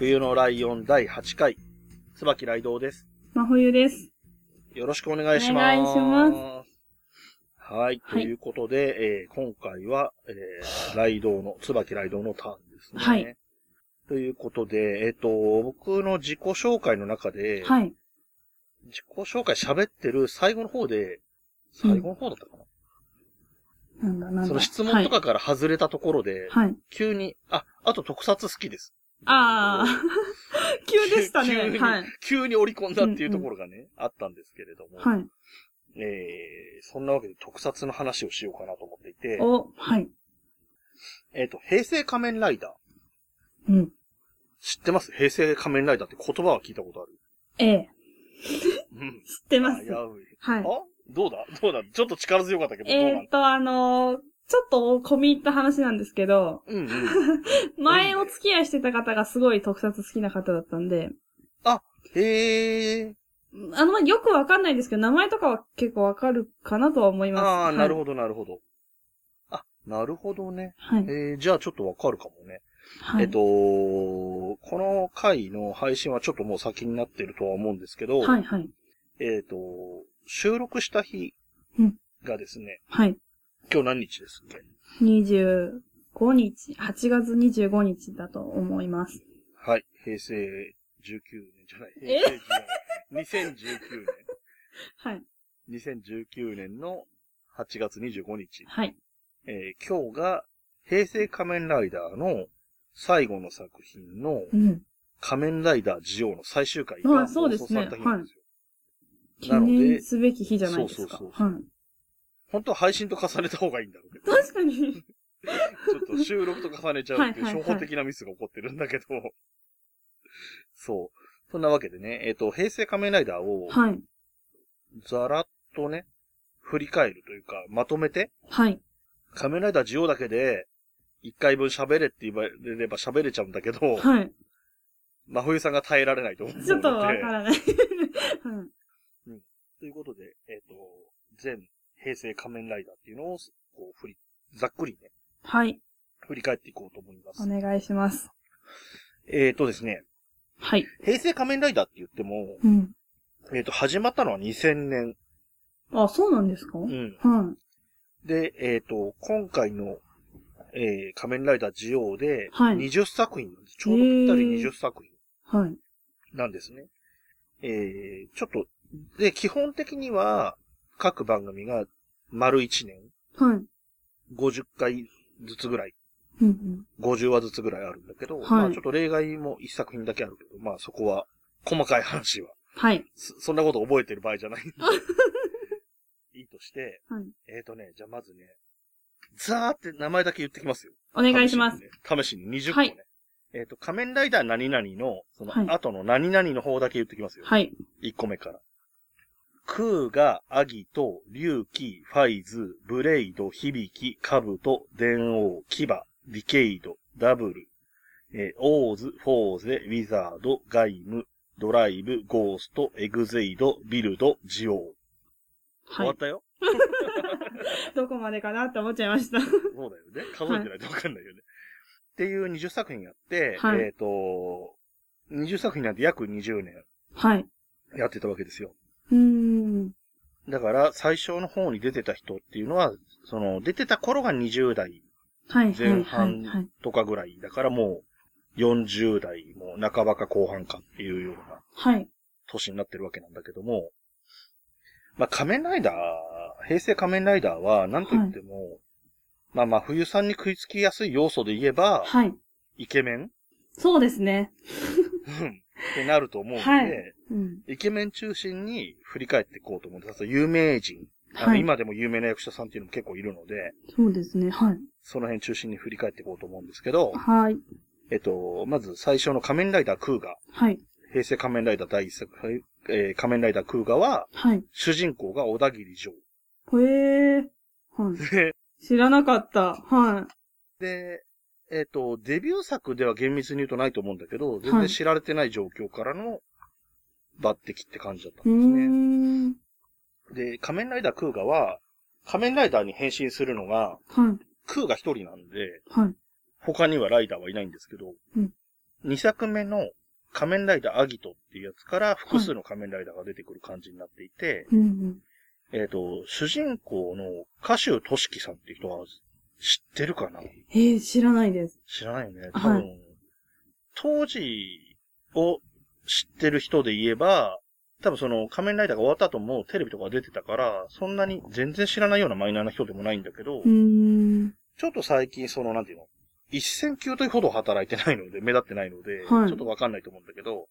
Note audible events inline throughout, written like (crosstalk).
冬のライオン第8回、椿ライドウです。真冬です。よろしくお願いします。お願いしますはい。とはいいうことで、えー今回は、えーライドウの、椿ライドウのターンですね。はい。ということで、えっ、と、僕の自己紹介の中で、はい。自己紹介喋ってる最後の方で、最後の方だったかな、なんだなんだ。その質問とかから外れたところで、はい。はい。急に、あ、あと特撮好きです。ああ、(laughs) 急でした急ね。に、はい。急に織り込んだっていうところがね、あったんですけれども、はい。えー、そんなわけで特撮の話をしようかなと思っていて、お、はい。えっ、と、平成仮面ライダー。うん。知ってます？平成仮面ライダーって言葉は聞いたことある？ええ、うん。(laughs) 知ってます危。うい。はい。あ？どうだ？どうだ？ちょっと力強かったけど、えーっと、あのーちょっと込み入った話なんですけど、うんうん。(laughs) 前お付き合いしてた方がすごい特撮好きな方だったんで、へえ。あの、まよくわかんないんですけど、名前とかは結構わかるかなとは思います。ああ、なるど。ほど、なるほど。あ、なるほどね。はい。えー、じゃあちょっとわかるかもね。はい。えっと、この回の配信はちょっともう先になってるとは思うんですけど、はい、はい。えっと、収録した日うんがですね、はい。今日何日ですっけ？25日、8月25日だと思います。はい。平成19年じゃない？え？平成10年2019はい。年。2019年の8月25日。はい。えー今日が平成仮面ライダーの最後の作品のうん。仮面ライダージオウの最終回あが放そうですね送された日なんですよ。記なので念すべき日じゃないですか。そうそうそうはい。本当は配信と重ねた方がいいんだろうけど。確かに。ちょっと収録と重ねちゃうっていう初歩的なミスが起こってるんだけど。そう。そんなわけでね、えっ、と、平成仮面ライダーをはい。ざらっとね、振り返るというか、まとめて、はい。仮面ライダージオウだけで、一回分喋れって言われれば喋れちゃうんだけど、はい。真冬さんが耐えられないと思うので。ちょっとわからない。はい。ということで、えっ、と、全平成仮面ライダーっていうのを、こう、振り、ざっくりね、はい。振り返っていこうと思いますお。願いします。えっ、とですね、はい。平成仮面ライダーって言っても、うん。えっ、と、始まったのは2000年。あ、そうなんですか？うはん。で、えっ、と、今回の、えー、仮面ライダージオウで、はい20作品なんです。ちょうどぴったり20作品い。はい。なんですね。えー、ちょっと、で、基本的には、各番組が丸1年、はい。50回ずつぐらい、うんうん。50話ずつぐらいあるんだけど、はいまあちょっと例外も1作品だけあるけど、まあそこは、細かい話は、はい。そそんなこと覚えてる場合じゃないんで。(laughs) いいとして、はい。えーとね、じゃあまずね、ザーって名前だけ言ってきますよ。お願いします。試しにね。試しに20個ね。はいえっ、と、仮面ライダー何々の、そのはい後の何々の方だけ言ってきますよ。はい。1個目から。クーガ、アギト、リュウキ、ファイズ、ブレイド、ヒビキ、カブト、電王、キバ、ディケイド、ダブル、えーオーズ、フォーゼ、ウィザード、鎧武、ドライブ、ゴースト、エグゼイド、ビルド、ジオウ。終はい。わったよ？(laughs) どこまでかなって思っちゃいました。そうだよね。数えてないとわかんないよね。っていう20作品やって、はいえっ、と、20作品なんて約20年はい。やってたわけですよ。うーん。だから、最初の方に出てた人っていうのは、その、出てた頃が20代はい。前はい。はい。半とかぐらい。だからもう、40代も半ばか後半かっていうようなはい。年になってるわけなんだけども、まあ、仮面ライダー、平成仮面ライダーは、なんと言っても、まあまあ、冬さんに食いつきやすい要素で言えば、はい。イケメン？そうですね。うんってなると思うので、はいうん。イケメン中心に振り返っていこうと思うんです。有名人、あのはい。今でも有名な役者さんっていうのも結構いるので、そうですね。はい。その辺中心に振り返っていこうと思うんですけど、はい。えっと、まず最初の仮面ライダークーガ。はい。平成仮面ライダー第一作、はいえー仮面ライダークーガは、はい。主人公が小田切城。へえ。はい。で、知らなかった。はで、えっ、と、デビュー作では厳密に言うとないと思うんだけど、全はい然知られてない状況からの抜擢って感じだったんですね。ん。で、仮面ライダークーガは、仮面ライダーに変身するのが、はい。クーガ一人なんで、はい。他にはライダーはいないんですけど、うん2作目の仮面ライダーアギトっていうやつから複数の仮面ライダーが出てくる感じになっていて、うんうん。えっ、と、主人公の歌手としきさんっていう人は知ってるかな？ええ、知らないです。知らないよね。はい多分、当時を知ってる人で言えば、多分その仮面ライダーが終わった後もテレビとか出てたから、そんなに全然知らないようなマイナーな人でもないんだけど、うーん。ちょっと最近その、なんていうの？一線級というほど働いてないので、目立ってないので、はいちょっとわかんないと思うんだけど、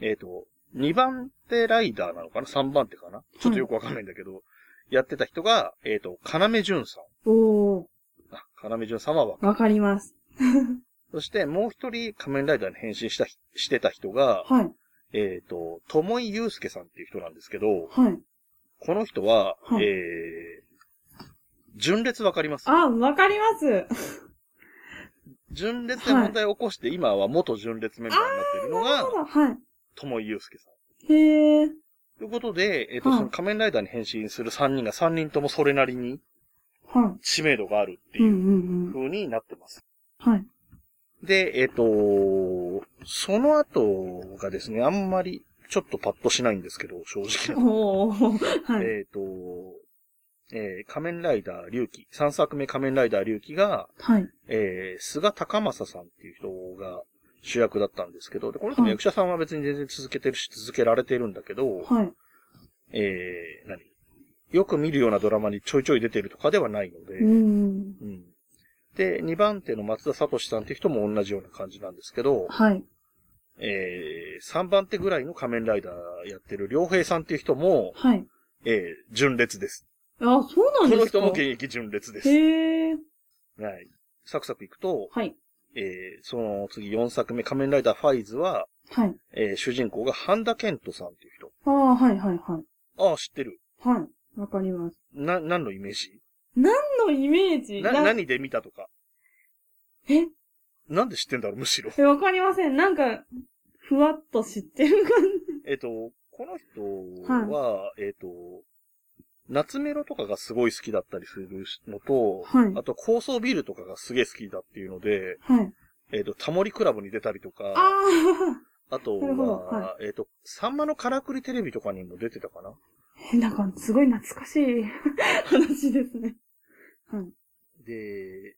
えっ、と、2番手ライダーなのかな ?3 番手かな？ちょっとよくわかんないんだけど、やってた人が、えっ、と、要潤さん。おー、あ、要潤さんはわかります。(laughs) そして、もう一人仮面ライダーに変身したひ、してた人が、はい。えっ、と、友井祐介さんっていう人なんですけど、はい。この人は、はいえー、純烈わかります？あ、わかります。(laughs) 純烈で問題を起こして、今は元純烈メンバーになっているのが、は友井祐介さん。い。へえ。ということで、えっ、と、はいその仮面ライダーに変身する3人が3人ともそれなりには知名度があるってい。う。風になってます。はい。で、えっ、と、その後がですね、あんまりちょっとパッとしないんですけど、正直。はい。えっと、えー仮面ライダー龍騎、3作目仮面ライダー龍騎が、はい。えー、菅高正さんっていう人が主役だったんですけど、で、この人も役者さんは別に全然続けてるし、続けられてるんだけど、はい。えー、何？よく見るようなドラマにちょいちょい出てるとかではないので、うーん。うんで、2番手の松田聡さんっていう人も同じような感じなんですけど、はい。えー、3番手ぐらいの仮面ライダーやってる良平さんっていう人も、はい。えー、純烈です。あ、そうなんですか？この人も現役純烈です。へえ。はい。サクサクいくと、はい。えー、その次4作目仮面ライダーファイズは、はい。えー、主人公が半田健人さんっていう人。ああ、はいはいはい。ああ、知ってる。はい。わかります。な、何のイメージ？何のイメージ？な、な何で見たとか？え？なんで知ってんだろう、むしろ。え、わかりません。なんか、ふわっと知ってる感 (laughs) えっと、この人は、えっと、夏メロとかがすごい好きだったりするのと、はいあと高層ビルとかがすげえ好きだっていうので、じ。はい。えっ、と、タモリクラブに出たりとか、ああとは、はえっ、と、サンマのからくりテレビとかにも出てたかな？あ。え、なんか、すごい懐かしい話ですね。はい。で、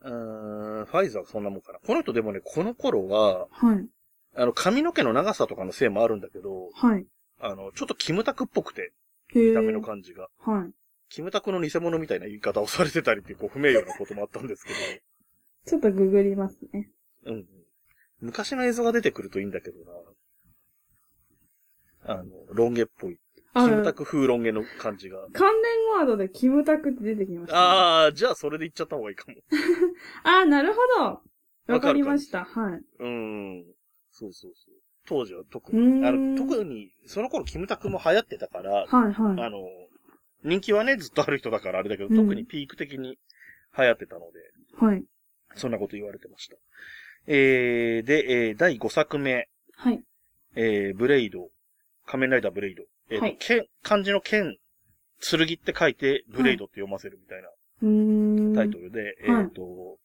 うーん、ファイザーはそんなもんかな。この人でもね、この頃は、はい。あの、髪の毛の長さとかのせいもあるんだけど、はい。あの、ちょっとキムタクっぽくて、へ見た目のえ。感じが。はい。キムタクの偽物みたいな言い方をされてたりっていう、こう、不名誉なこともあったんですけ (laughs) ちょっとググりますね。ど、うん。昔の映像が出てくるといいんだけどな。あの、ロン毛っぽい。あキムタク風ロン毛の感じが。関連ワードでキムタクって出てきました、ね。あー、じゃあそれで言っちゃった方がいいかも。(laughs) あー、なるほど。わかりました。はい。うーん。そうそうそう。当時は特に。んあの、特に、その頃キムタクも流行ってたから、はいはい。あの、人気はね、ずっとある人だからあれだけど、うん特にピーク的に流行ってたので、はい。そんなこと言われてました。えー、で、えー、第5作目、はい。えー、ブレイド、仮面ライダーブレイド。えーとはい剣、漢字の剣、剣って書いて、ブレイドって読ませるみたいなうーん。タイトルで、はいえっ、と、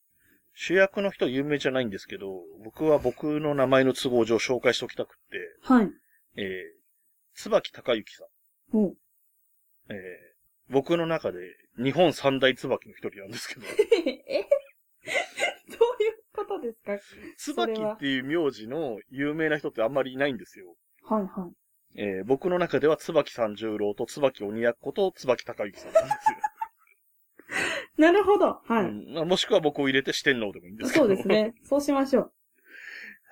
主役の人有名じゃないんですけど、僕は僕の名前の都合上紹介しておきたくって、はい。えー、椿隆之さん。おえー、僕の中で日本三大椿の一人なんですけど、(laughs) え？(laughs) どういうことですか？椿っていう名字の有名な人ってあんまりいないんですよ。はいはい。えー、僕の中では椿三十郎と椿鬼奴と椿隆之さんなんですよ。(laughs) なるほど。はい。うんまあもしくは僕を入れて四天王でもいいんですけど。そうです。ね。そうしましょう。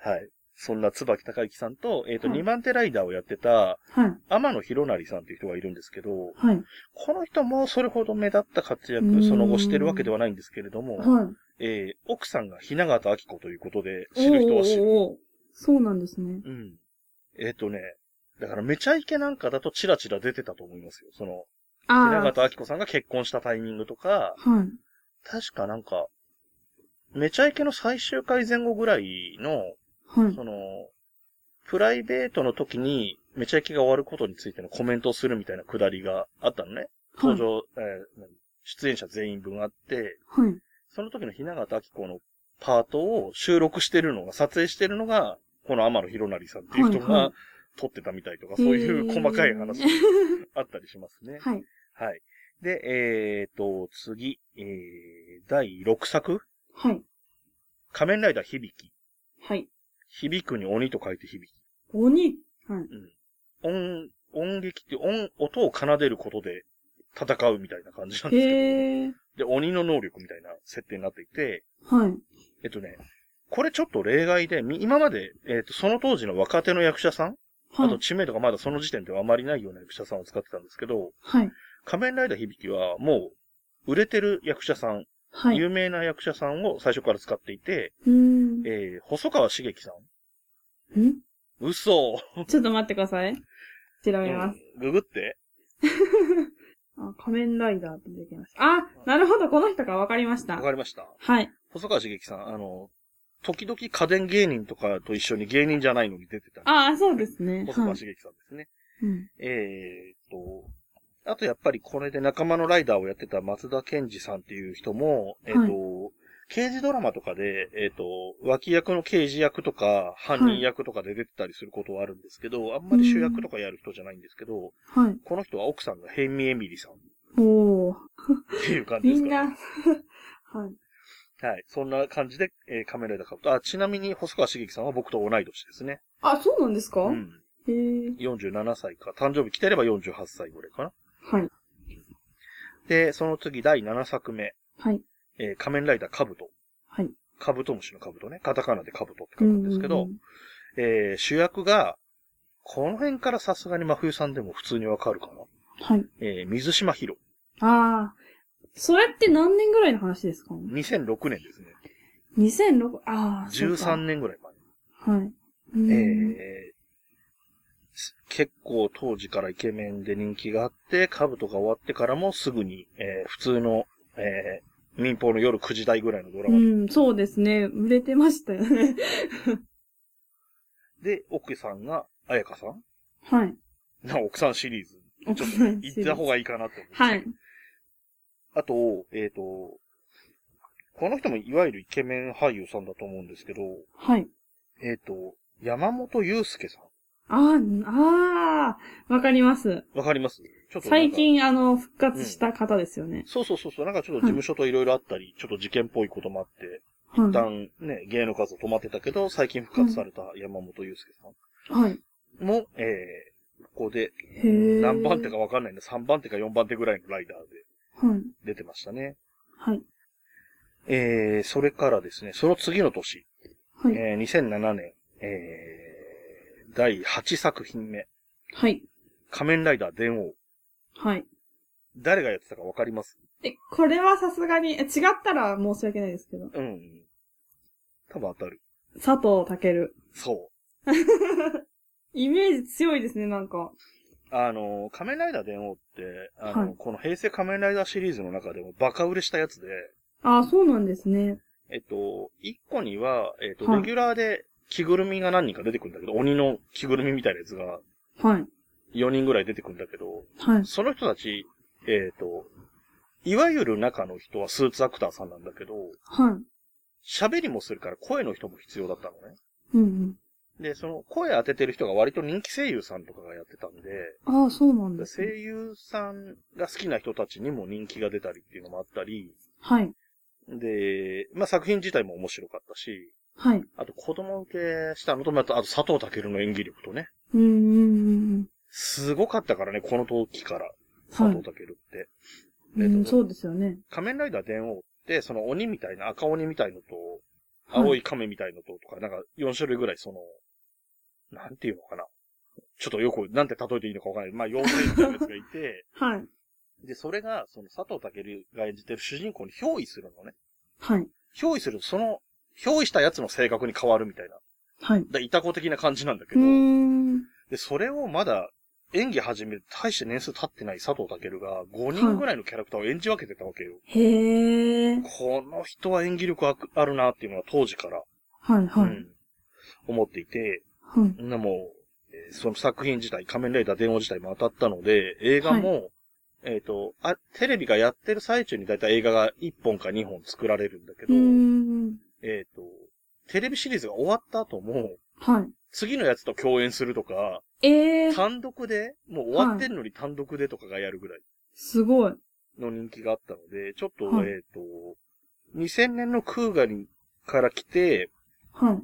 (laughs) はい。そんな椿隆之さんと、えっ、と、はい二番手ライダーをやってた、はい。天野博成さんっていう人がいるんですけど、はい。この人もそれほど目立った活躍、その後してるわけではないんですけれども、はい。えー奥さんが雛形明子ということで、知る人は知る。おーおーそうなんですね。うん。えっ、とね、だからめちゃイケなんかだとチラチラ出てたと思いますよ。その、ああ。雛形明子さんが結婚したタイミングとか、はい。確かなんか、めちゃイケの最終回前後ぐらいの、はい。その、プライベートの時に、めちゃイケが終わることについてのコメントをするみたいなくだりがあったのね。登場、えー何？出演者全員分あって、はい。その時の雛形明子のパートを収録してるのが、撮影してるのが、この天野博成さんっていう人はいはが撮ってたみたいとか、そういう細かい話あったりしますね。はい。はい。で、えーと、次、えー、第6作？はい。仮面ライダー響き。はい。響くに鬼と書いて響き。鬼？はい。音、音劇って音、音を奏でることで戦うみたいな感じなんですけ。ど、で、鬼の能力みたいな設定になっていて、はい。えっとね、これちょっと例外で、み今まで、えっと、その当時の若手の役者さん、あとはい。知名度がまだその時点ではあまりないような役者さんを使ってたんですけど、はい。仮面ライダー響きはもう、売れてる役者さん、はい。有名な役者さんを最初から使っていて。えー、細川茂樹さん。ん？嘘ちょっと待ってください。調べます。うんググって。(laughs) あ、仮面ライダーって出てきました。あ、なるほど、この人かわかりましたわ。かりました。はい。細川茂樹さん、あの、時々家電芸人とかと一緒に芸人じゃないのに出てた。ああ、そうですね。はい。細川茂樹さんですね。うん。えーっと、あとやっぱりこれで仲間のライダーをやってた松田健二さんっていう人も、えーっと、刑事ドラマとかで、えーっと、脇役の刑事役とか、犯人役とかで出てたりすることはあるんですけど、あんまり主役とかやる人じゃないんですけど、はい。この人は奥さんがヘイミエミリさんっおー。ていう感じですか、(laughs) みんな、ね。(laughs) はい。はい。そんな感じで、えー、仮面ライダーカブト。あ、ちなみに細川茂樹さんは僕と同い年ですね。あ、そうなんですか、うん。へえ。47歳か。誕生日来てれば48歳ぐらいかな。はい。で、その次第7作目。はい。えー仮面ライダーカブト。はい。カブトムシのカブトね。カタカナでカブトって書くんですけど、えー主役が、この辺からさすがに真冬さんでも普通にわかるかな。はい。えー水島ヒロ。ああ。それって何年ぐらいの話ですか？2006年ですね。2006、ああ。そうか13年ぐらい前。はい。うんえーす結構当時からイケメンで人気があって、カブトが終わってからもすぐに、えー普通の、えー民放の夜9時台ぐらいのドラマうん、そうですね。売れてましたよね。で、奥さんが彩香さん？はい。な奥さんシリーズ。ちょっと言った方がいいかなって思って。はい。あと、えっ、と、この人もいわゆるイケメン俳優さんだと思うんですけど、はい。えっ、と、山本祐介さん。ああ、ああ、わかります。わかります？ちょっと最。近、あの、復活した方ですよね。そうそうそうそう、なんかちょっと事務所といろいろあったり、ちょっと事件っぽいこともあって、一は旦ね、芸能活動止まってたけど、最近復活された山本祐介さい。はい。んも、えー、ここで。何番手かわかんないんで、3番手か4番手ぐらいのライダーではい。出てましたね。はい。えー、それからですね、その次の年、はい。えー、2007年、えー、第8作品目、はい。仮面ライダー電王。はい。誰がやってたかわかります？え、これはさすがに、え違ったら申し訳ないですけど。うん。多分当たる。佐藤健。そ (laughs) イメージ強いですね、なんか。う。あの、仮面ライダー電王って、あの、はいこの平成仮面ライダーシリーズの中でもバカ売れしたやつで、ああ、そうなんですね。えっと、1個には、えっと、はいレギュラーで着ぐるみが何人か出てくるんだけど、鬼の着ぐるみみたいなやつがはい。4人ぐらい出てくるんだけど、はい。その人たち、えっと、いわゆる中の人はスーツアクターさんなんだけど、はい。喋りもするから声の人も必要だったのね。うんうん。で、その声当ててる人が割と人気声優さんとかがやってたんで、ああ、そうなんです声ね。優さんが好きな人たちにも人気が出たりっていうのもあったり、はい。で、まあ、作品自体も面白かったし、はい。あと子供受けしたのと、あと佐藤健の演技力とね、うんすごかったからね、この時から、佐藤。健って。うえっとん、そうですよね。仮面ライダー電王って、その鬼みたいな、赤鬼みたいのと、はい青い亀みたいのと、とか、なんか4種類ぐらいその、なんていうのかな。ちょっとよく、なんて例えていいのかわからない。まあ、妖精みたいなやつがいて、(laughs) はい。で、それが、その佐藤健が演じてる主人公に憑依するのね。はい。憑依すると、その、憑依したやつの性格に変わるみたいな。はい。だいたこ的な感じなんだけど、ん。で、それをまだ演技始めて大して年数経ってない佐藤健が5人ぐらいのキャラクターを演じ分けてたわけよ。へえ。この人は演技力ああるなっていうのは当時から、はいはい。うん、思っていて、はい。なもう、えーその作品自体、仮面ライダー電王自体も当たったので、映画も、えっ、とあ、テレビがやってる最中にだいたい映画が1本か2本作られるんだけうど、ーん。えっ、と、テレビシリーズが終わった後も、はい。次のやつと共演するとか、ええー、単独で、もう終わってるのに単独でとかがやるぐらいすごい。の人気があったので、ちょっと、はいえっ、と、2000年のクーガリから来て、はい。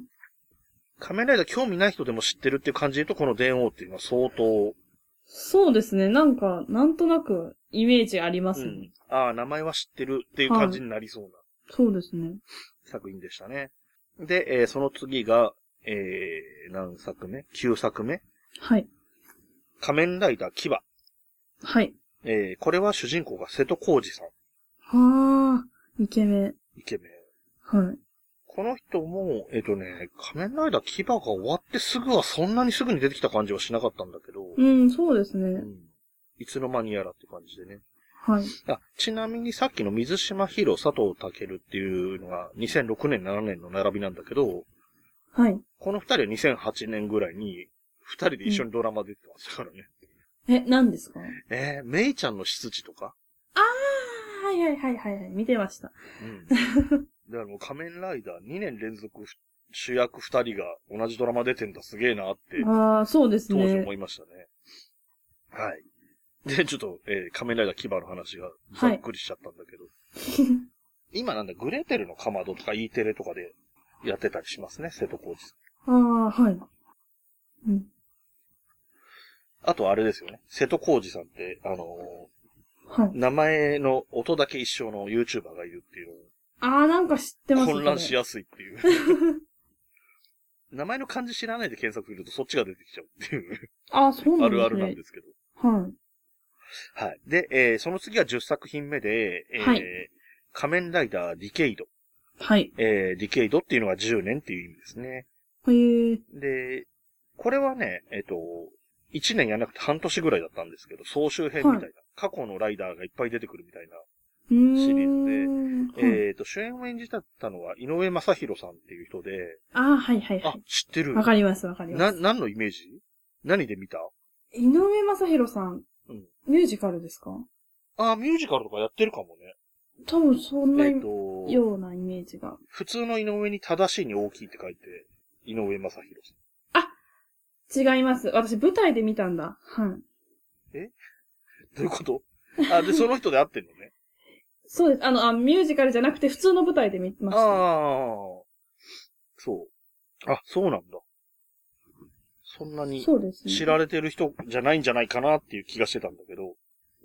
仮面ライダー興味ない人でも知ってるっていう感じで言うと、この電王っていうのは相当、そうですね。なんか、なんとなく、イメージありますね。うん、ああ、名前は知ってるっていう感じになりそうなそうですね。作品でしたね。で、えーその次が、えー、何作目 ?9 作目？はい。仮面ライダーキバ。はい。えー、これは主人公が瀬戸康史さん。はあ、イケメン。イケメン。はい。この人も、えっ、とね、仮面ライダーキバが終わってすぐはそんなにすぐに出てきた感じはしなかったんだけど、うん、そうですね。うんいつの間にやらって感じでね。はい。あちなみにさっきの水島ヒロ佐藤健っていうのが2006年7年の並びなんだけど、はい。この二人は2008年ぐらいに二人で一緒にドラマ出てましたからね。え、何ですか？えー、メイちゃんの執事とか？はいはいはいはいはい。見てました。うん。だからもう仮面ライダー2年連続主役二人が同じドラマ出てんだすげえなって (laughs) ああ、そうです当時ね思。いましたね。はい。で、ちょっと、えー仮面ライダーキバの話がざっくりしちゃったんだけど、(laughs) 今なんだ、グレーテルのかまどとか E テレとかでやってたりしますね、瀬戸康史さん。ああ、はい。うん。あとあれですよね、瀬戸康史さんって、あのはいー。名前の音だけ一緒の YouTuber がいるっていうああ、なんか知ってのますを混乱しややすいっていう。(laughs) 名前の漢字知らないで検索するとそっちが出てきちゃうっていう、ああ、そうなあんですね。るあるなんですけど。はい。はい。で、えーその次が10作品目で、えーはい仮面ライダーディケイド。はい。えーディケイドっていうのが10年っていう意味ですね。へえ。で、これはね、えっ、と、1年やらなくて半年ぐらいだったんですけど、総集編みたいな、はい過去のライダーがいっぱい出てくるみたいな。シリーズではいえっ、と、主演を演じたのは井上正宏さんっていう人で、ああ、はいはいはあい。、知ってるわかりますわかりまな、す。何のイメージ？何で見た？井上正宏さん、うんミュージカルですか？あ、ミュージカルとかやってるかもね。多分そんなえっ、と、ようなイメージが。普通の井上に正しいに大きいって書いて、井上正宏さん。違います。私舞台で見たんだ。はい。どういうこと？(laughs) あ、で、その人で合ってんのね。そうです。あの、あミュージカルじゃなくて普通の舞台で見ました。ああ、そう。あ、そうなんだ。そんなにそうですね。知られてる人じゃないんじゃないかなっていう気がしてたんだけど、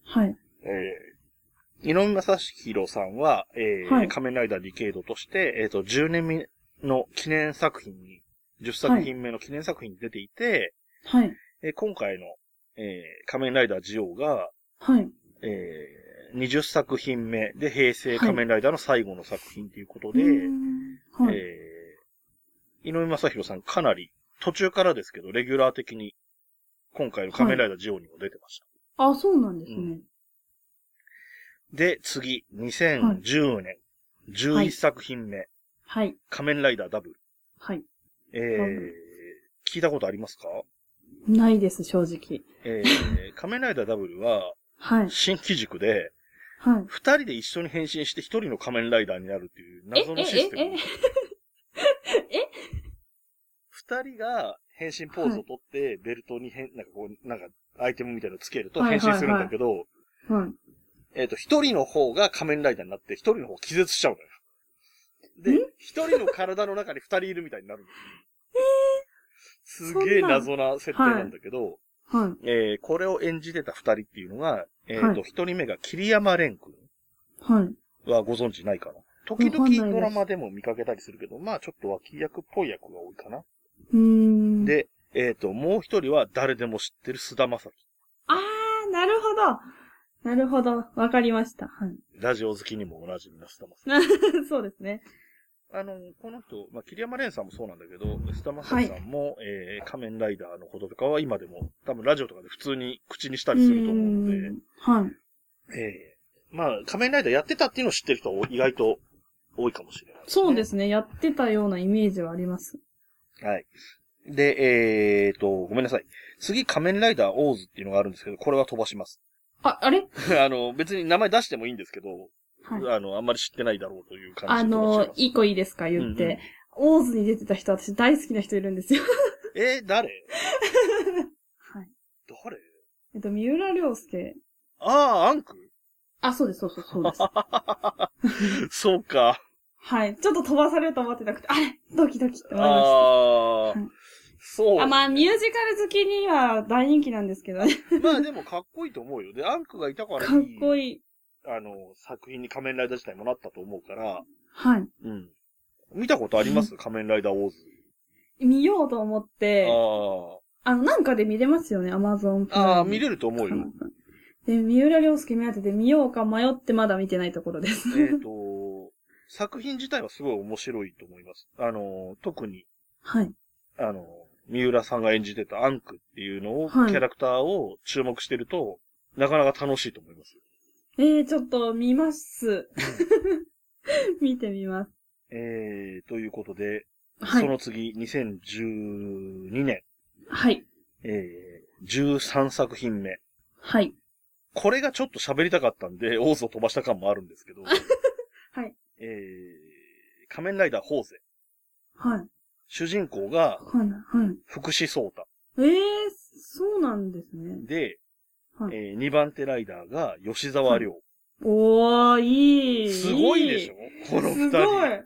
はい。えー、井上正宏さんは、えーはい仮面ライダーディケイドとして、えっ、と、10年目の記念作品に、10作品目の記念作品に出ていて、はい。えー今回の、えー仮面ライダージオーが、はい。えー20作品目で平成仮面ライダーの最後の作品ということで、はい。えー、井上正宏さんかなり途中からですけど、レギュラー的に今回の仮面ライダージオーにも出てました。あ、そうなんですね。で、次、2010年、11作品目、はい。仮面ライダーダブル。はい。えーうん聞いたことありますか？ないです、正直。えー、仮面ライダーダブルは、はい。新機軸で、はい。二人で一緒に変身して一人の仮面ライダーになるっていう謎のシステム。えええ二人が変身ポーズを取って、ベルトに変、なんかこう、なんか、アイテムみたいなのつけるとはいはい変身するんだけど、はい。えっ、と、一人の方が仮面ライダーになって、一人の方気絶しちゃうのよ。で、一人の体の中に二人いるみたいになるの。すげえ謎な設定なんだけど、はい。えーこれを演じてた二人っていうのが、えっ、と、はい一、人目が桐山蓮君はい。はご存知ないかな？時々ドラマでも見かけたりするけど、まあちょっと脇役っぽい役が多いかな。うーん。、で、えっ、と、もう一人は誰でも知ってる菅田将暉。あー、なるほど。なるほど。わかりました。はい。ラジオ好きにもおなじみの菅田将暉。(laughs) そうですね。あの、この人、まあ、桐山蓮さんもそうなんだけど、須田正樹さんも、えー仮面ライダーのこととかは今でも、多分ラジオとかで普通に口にしたりすると思うので、んはい。えーまあ、仮面ライダーやってたっていうのを知ってる人は意外と多いかもしれない、そうですね。やってたようなイメージはあります。はい。で、えーと、ごめんなさい。次、仮面ライダーオーズっていうのがあるんですけど、これは飛ばします。あ、あれ？(laughs) あの、別に名前出してもいいんですけど、はい。あの、あんまり知ってないだろうという感あじで飛ばします。の、一個いいですか言って。うんうんオーズに出てた人、私大好きな人いるんですよ。(laughs) えー誰？(laughs) はい。誰？えっと、三浦亮介。ああ、アンク？あ、そうです、そうそう、そうです。(laughs) そうか。はい。ちょっと飛ばされると思ってなくて、あれ？ドキドキって思いましああはい、そう。た。あ、まあ、ミュージカル好きには大人気なんですけどね。まあでもかっこいいと思うよ。で、アンクがいたからいい、かっこいい。あの、作品に仮面ライダー自体もなったと思うから、はい。うん。見たことあります？仮面ライダーウォーズ。見ようと思って、ああの、なんかで見れますよね、アマゾンあ。ああ、見れると思うよ。で、三浦亮介目当てで見ようか迷ってまだ見てないところです。えっと、作品自体はすごい面白いと思います。あの、特に、はい。あの、三浦さんが演じてたアンクっていうのを、はいキャラクターを注目してると、なかなか楽しいと思います。えー、ちょっと見ます。(laughs) 見てみます。えー、ということで、はい。その次、2012年、はい。えー、13作品目。はい。これがちょっと喋りたかったんで、オーズを飛ばした感もあるんですけど、はい。えー、仮面ライダーホーゼ。はい。主人公がはい。はい。福士蒼太。えー、そうなんですね。で、はい。えー、2番手ライダーが吉沢亮。おー、いい。すごいでしょ？この二すごい人。。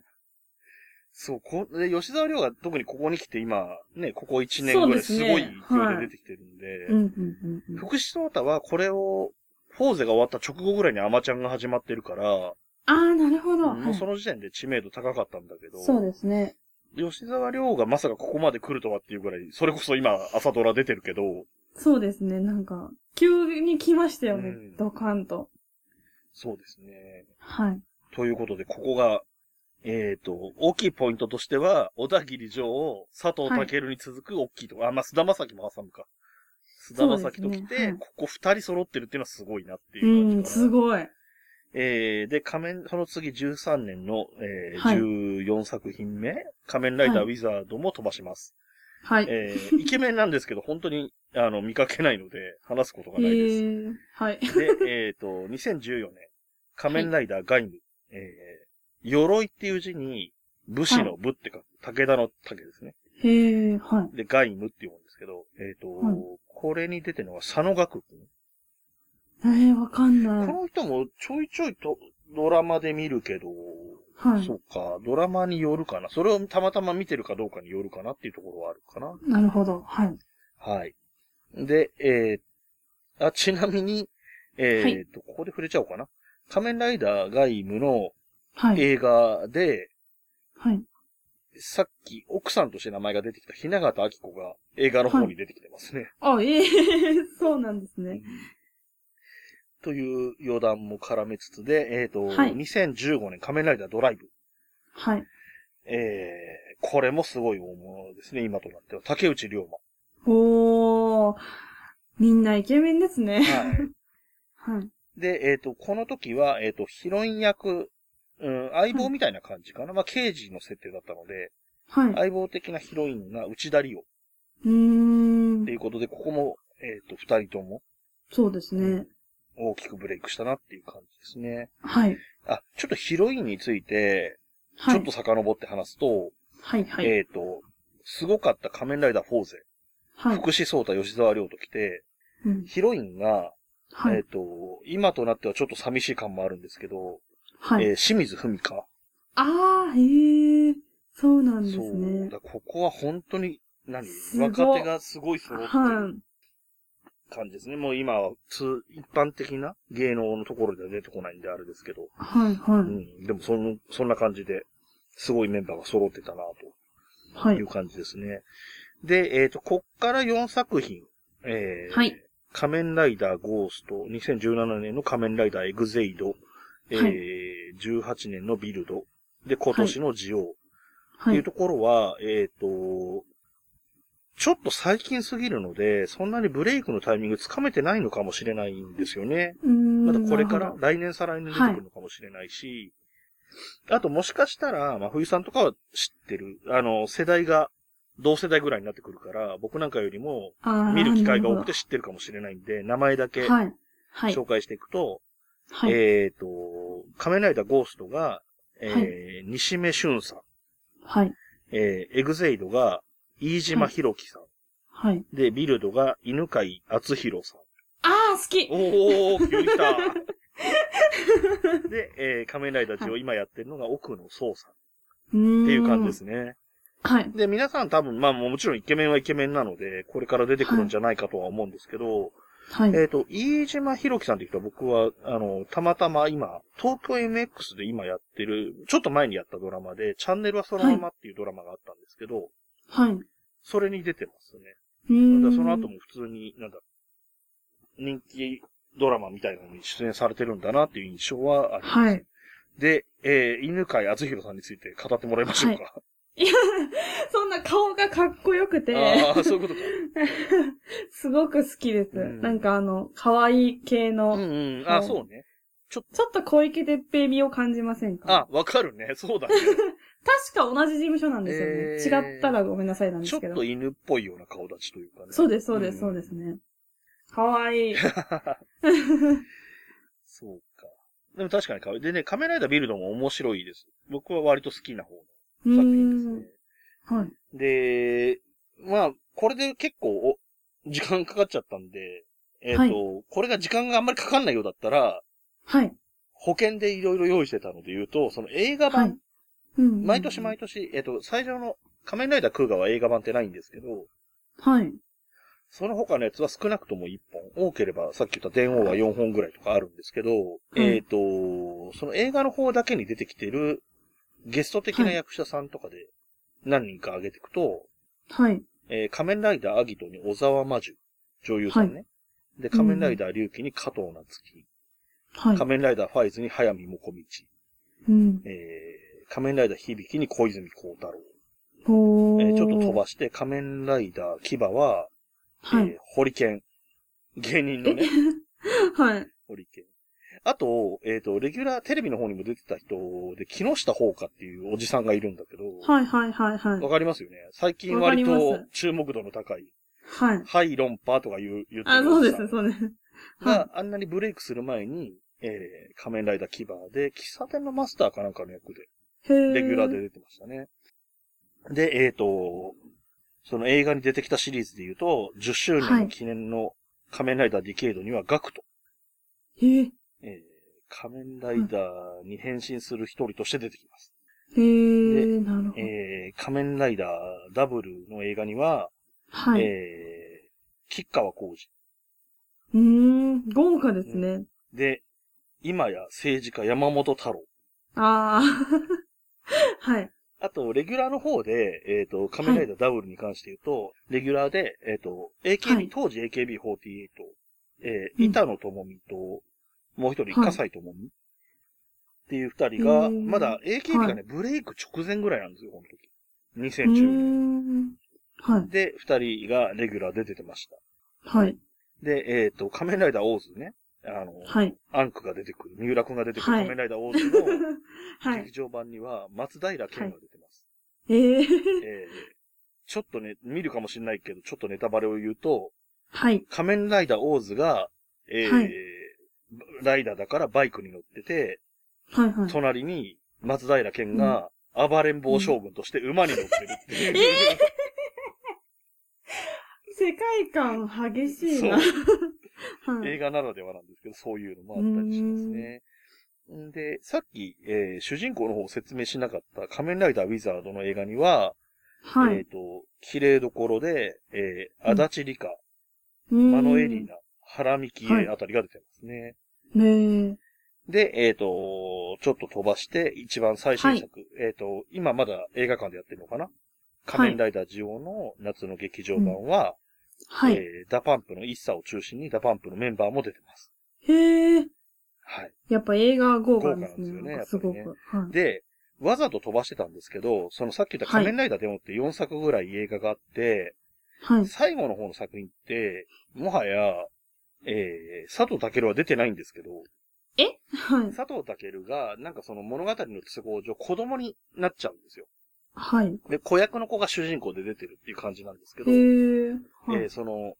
そう、こ、で、吉沢亮が特にここに来て今、ね、ここ1年ぐらいすごい勢いで出てきてるんで、うん、うん、うんうん。福士蒼太はこれを、フォーゼが終わった直後ぐらいにアマちゃんが始まってるから、あー、なるほど。もうその時点で知名度高かったんだけど、そうですね。吉沢亮がまさかここまで来るとはっていうぐらい、それこそ今朝ドラ出てるけど、そうですね。なんか、急に来ましたよね。うんドカンと。そうですね。はい。ということで、ここが、えっ、と、大きいポイントとしては、小田切城を佐藤健に続く大きいところ、あ、まあ、菅田将暉も挟むか。菅田将暉と来て、ねはいここ二人揃ってるっていうのはすごいなっていううん、感じかな。すごい。えー、で、仮面、その次13年の、えーはい14作品目、仮面ライダーはいウィザードも飛ばします。はい。えー、イケメンなんですけど、本当に、あの、見かけないので、話すことがえないです。ー、はい。で、えっ、と、2014年、仮面ライダーガイム、えー、鎧っていう字に、武士の武って書く、武田の武ですね。へー、はい。で、ガイムって言うんですけど、えっ、と、はいこれに出てるのが佐野学君。えー、わかんこない。の人もちょいちょいとドラマで見るけど、はいそ。うか、ドラマによるかな。それをたまたま見てるかどうかによるかなっていうところはあるかな。なるほど。はい。はい。で、えー、あ、ちなみに、えーはいと、ここで触れちゃおうかな。仮面ライダーガイムのはい。映画で、はい。さっき奥さんとして名前が出てきた雛形明子が映画の方に出てきてますね。あ、ええそうなんですね。という余談も絡めつつで、えっ、と、はい2015年仮面ライダードライブ。はい。えー、これもすごい大物ですね、今となっては。竹内涼おー。みんなイケメンですね。真。はい。はい。で、えっ、と、この時は、えっ、と、ヒロイン役、うん、相棒みたいな感じかな。まあ、刑事の設定だったので、はい。相棒的なヒロインが内田理央うーんって。いうことで、ここも、えっ、と、二人ともそうですね。大きくブレイクしたなっていう感じですね。はい。あ、ちょっとヒロインについて、はいちょっと。遡って話すと、はい。はい。えっ、と、すごかった仮面ライダーフォーゼ、はい。福士蒼太、吉沢亮と来て、うんヒロインが、えっ、はい。と、今となってはちょっと寂しい感もあるんですけど、はい。えー清水文香。あー、へえ。そうなんですそう。ね。だここは本当に、何？若手がすごい揃ってはる感じですね。もう今は、通、一般的な芸能のところでは出てこないんであれですけど。い。はい。うはい。ん。でもその、そんな感じで、すごいメンバーが揃ってたな、はいという。感じですね。で、えっ、と、こっから4作品。えーはい仮面ライダーゴースト、2017年の仮面ライダーエグゼイド、えー18年のビルド、で、今年のジオウ。っていうはい。ところは、えっ、と、ちょっと最近すぎるので、そんなにブレイクのタイミングつかめてないのかもしれないんですよね。まだこれから来年再来年出てくるのかもしれないし、あともしかしたら、まあ、冬さんとかは知ってる、あの、世代が同世代ぐらいになってくるから、僕なんかよりも見る機会が多くてな知ってるかもしれないんで、名前だけ。紹介していくと、はい。えっ、と、仮面ライダーゴーストが、えー西目俊さん、はい。えーエグゼイドが飯島博樹さん、はい。で、ビルドが犬飼敦弘さん。ああ、好きおー、急に来た。で、えー仮面ライダージを今やってるのが奥野壮さんっ。ていう感じですね。はい。で、皆さん多分、まあもちろんイケメンはイケメンなので、これから出てくるんじゃないかとは思うんですけど、はい。えっ、と、飯島博樹さんって人は僕は、あの、たまたま今、東京 MX で今やってる、ちょっと前にやったドラマで、チャンネルはそのままっていうドラマがあったんですけど、はい。うそれに出てますね。ーん。その後も普通に、なんだ、人気ドラマみたいなのに出演されてるんだなっていう印象はあります。はい。で、えー、犬飼敦弘さんについて語ってもらいましょうか。いや、(laughs) そんな顔がかっこよくて、ああ、そういうことか。(laughs) すごく好きです。うんなんかあの、可愛い系の、うんうん。あ、そうね。ちょっと小池徹平味を感じませんか？あ、わかるね。そうだね。(laughs) 確か同じ事務所なんですよね。えー違ったらごめんなさいなんでちょっすけど。と犬っぽいような顔立ちというかね。そうです、そうです、んそうですね。可愛い。(laughs) そうか。でも確かに可愛い。でね、カメライダービルドも面白いです。僕は割と好きな方のう作品ですね。はい。で、まあ、これで結構お、時間かかっちゃったんで、えっ、と、はいこれが時間があんまりかかんないようだったら、はい。保険でいろいろ用意してたので言うと、その映画は版、い。うん毎年毎年、えっ、と、最初の仮面ライダークーガは映画版ってないんですけど、はい。その他のやつは少なくとも1本、多ければさっき言った電王は4本ぐらいとかあるんですけど、いえっ、と、その映画の方だけに出てきてるゲスト的な役者さんとかで何人か挙げていくと、はい。えー仮面ライダーアギトに小沢魔女、女優さんね。で、仮面ライダー龍騎に加藤夏樹、はい。仮面ライダーファイズに早見もこみち、うん。えー仮面ライダー響に小泉孝太郎。えーちょっと飛ばして仮面ライダー牙は、はい。えーホリケン、芸人のね、(laughs) はい。ホリケン。あと、えっ、と、レギュラー、テレビの方にも出てた人で、木下ほうかっていうおじさんがいるんだけど、はい、はい、はい、はいわ。かりますよね。最近割と注目度の高い、はい。はい、論破とか言う、言ってあ、そうです、う。そうです。が、あんなにブレイクする前に、えー、仮面ライダーキバーで、喫茶店のマスターかなんかの役で。レギュラーで出てましたね。で、えっ、と、その映画に出てきたシリーズで言うと、10周年の記念の仮面ライダーディケイドにはガクト、へー。えー仮面ライダーに変身する一人として出てきます。へー、なるほど。えー仮面ライダーダブルの映画には、はい。えー、吉川浩司。うーん、豪華ですね。で、今や政治家山本太郎。あー。はい。あと、レギュラーの方で、えっ、と、仮面ライダーダブルに関して言うと、レギュラーで、えっ、と、AKB、はい当時 AKB48、えー、うん板野友美と、もう一人、はい笠井友美っていう二人が、まだ AKB がね、ブレイク直前ぐらいなんですよ、この時。うー2010年。ん。はい。で、二人がレギュラーで出てました。はい。で、えっ、と、仮面ライダーオーズね。あの、はい。アンクが出てくる、三浦くんが出てくるはい仮面ライダーオーズの (laughs) はい劇。場版には松平健が出てます。えー。えーちょっとね、見るかもしれないけど、ちょっとネタバレを言うと、はい。仮面ライダーオーズが、えーはいライダーだからバイクに乗ってて、はい。はい。隣に松平健が暴れん坊将軍として馬に乗ってるっていう。(laughs) 世界観激しいな。はい。映画ならではなんですけど、そういうのもあったりしますね。ん。で、さっき、えー主人公の方を説明しなかった仮面ライダーウィザードの映画には、はい。えっ、と、綺麗どころで、えー、うん。足立梨花、うーん。真野恵里菜、原幹はい。恵あたりが出てますね。ねで、えっ、と、ちょっと飛ばして、一番最新作、えっ、と、今まだ映画館でやってるのかな？仮面ライダージオウの夏の劇場版は、はい。えー DA PUMP の ISSA を中心に DA PUMP のメンバーも出てます。へえ。はい。やっぱ映画は豪華ですね。豪華なんですよねなんかすごく。やっはい。で、わざと飛ばしてたんですけど、そのさっき言った仮面ライダーデモって4作ぐらい映画があって、はい。最後の方の作品って、もはや、えー、佐藤健は出てないんですけど、はい。佐藤健が、なんかその物語の都合上子供になっちゃうんですよ。はい。で、子役の子が主人公で出てるっていう感じなんですけへど、ー。はいえーその、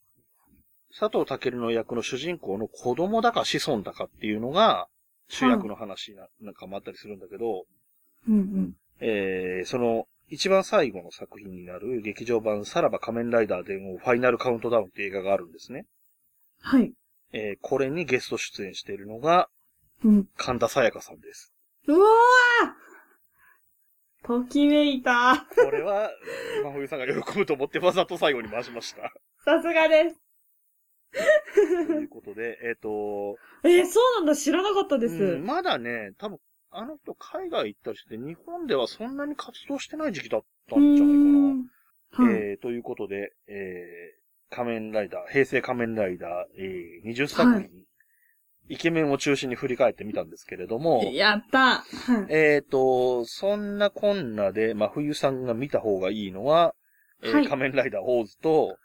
佐藤健の役の主人公の子供だか子孫だかっていうのが、主役の話ななんかもあったりするんだけど、うんうん。えーその、一番最後の作品になる劇場版さらば仮面ライダー電王ファイナルカウントダウンっていう映画があるんですね。はい。えーこれにゲスト出演しているのがうん。神田沙也加さんです。うわーときめいた。これは、真冬さんが喜ぶと思ってわざと最後に回しました。さすがです。ということで、えっ、と、えー、そうなんだ。知らなかったです。うんまだね、多分、あの人海外行ったりして、日本ではそんなに活動してない時期だったんじゃないかな。はい。えー、ということで、えー、仮面ライダー、平成仮面ライダー、えー、20作品、はいイケメンを中心に振り返ってみたんですけれども、やった。はい。えーと、そんなこんなで、真冬さんが見た方がいいのは、えーはい仮面ライダーオーズと、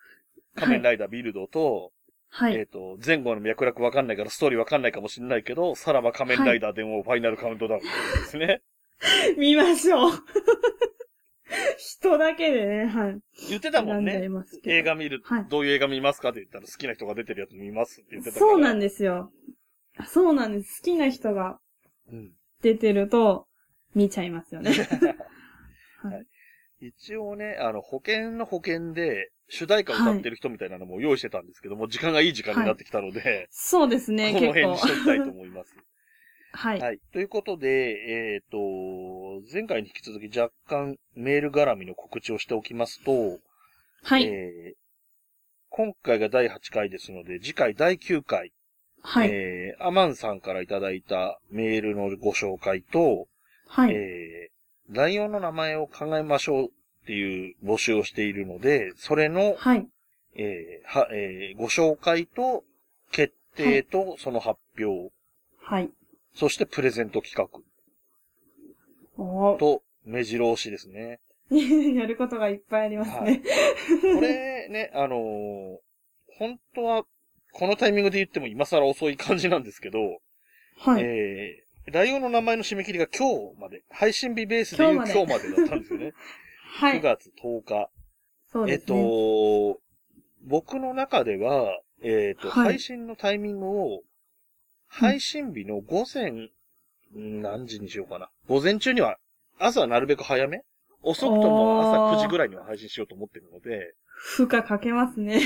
仮面ライダービルドと、はい。えっ、と、前後の脈絡わかんないからストーリーわかんないかもしれないけど、さらば仮面ライダー電王ファイナルカウントダウンですね。(laughs) 見ましょう。(laughs) 人だけでね、はい。言ってたもん選んじゃいね。ますけど映画見る、はいどういう映画見ますかって言ったら好きな人が出てるやつ見ますって言ってたから。そうなんですよ。そうなんです。好きな人がうん出てると、見ちゃいますよね。(laughs) はい一応ね、あの、保険の保険で、主題歌を歌ってる人みたいなのも用意してたんですけども、時間がいい時間になってきたので、そうですね、この辺にし。ときたいと思います。(laughs) はい。はい。ということで、えっ、と、前回に引き続き若干メール絡みの告知をしておきますと、はい。えー今回が第8回ですので、次回第9回、はい。えーアマンさんからいただいたメールのご紹介と、はい。えーライオンの名前を考えましょうっていう募集をしているので、それの、はい。えーはえーご紹介と、決定と、その発表、はい。そしてプレゼント企画おーと、目白押しですね。(laughs) やることがいっぱいありますね。これね、あのー本当は、このタイミングで言っても今更遅い感じなんですけど、はい。えー、ライオンの名前の締め切りが今日まで、配信日ベースで言う今日までだったんですよね。9 (laughs) はい。月10日。えっそうですね。と、僕の中では、えっと、はい配信のタイミングを、配信日の午前、ん何時にしようかな。午前中には、朝はなるべく早め遅くとも朝おー9時ぐらいには配信しようと思ってるので、負荷かけますね。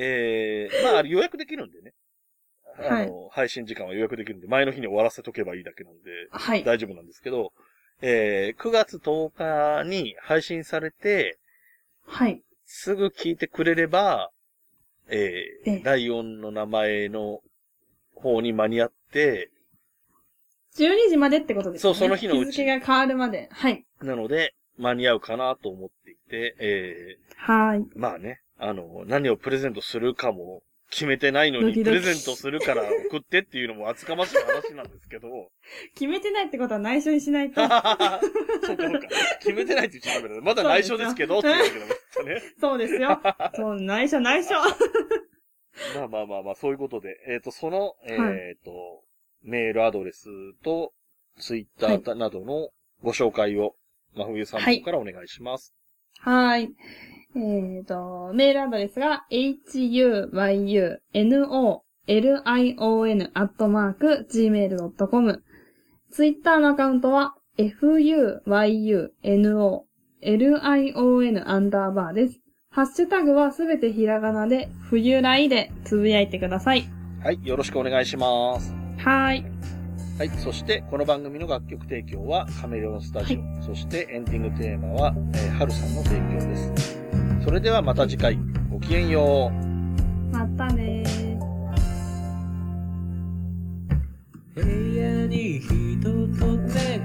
えー、まあ、予約できるんでね。あはいの、配信時間は予約できるんで、前の日に終わらせとけばいいだけなんで、はい。大丈夫なんですけど、えー、9月10日に配信されて、はい。すぐ聞いてくれれば、ええー、ライオンの名前の方に間に合って、12時までってことですね。そうその日のうち日付が変わるまで。はい。なので、間に合うかなと思っていて、えはい。ー、まあね、あの、何をプレゼントするかも決めてないのに、ドキドキプレゼントするから送ってっていうのも厚かましい話なんですけど、決めてないってことは内緒にしないと。(laughs) そうかそうか。決めてないって言っちゃダメだ。まだ内緒ですけど、っていうわけだもんね。そうですよ。そう、内緒内緒。まあまあまあまあ、そういうことで、えっ、と、その、えっ、はと、メールアドレスと、ツイッターなどのご紹介を、真冬さんからお願いします。はい。えっ、と、メールアドレスが、huyunolion.gmail.com。ツイッターのアカウントは、fuyunolion アンダーバーです。ハッシュタグはすべてひらがなで、冬来でつぶやいてください。はい、よろしくお願いします。はい。はい、そして、この番組の楽曲提供はカメレオンスタジオ、そしてエンディングテーマは、えー、春さんの提供です。それではまた次回、ごきげんよう。またねー。部屋に人と猫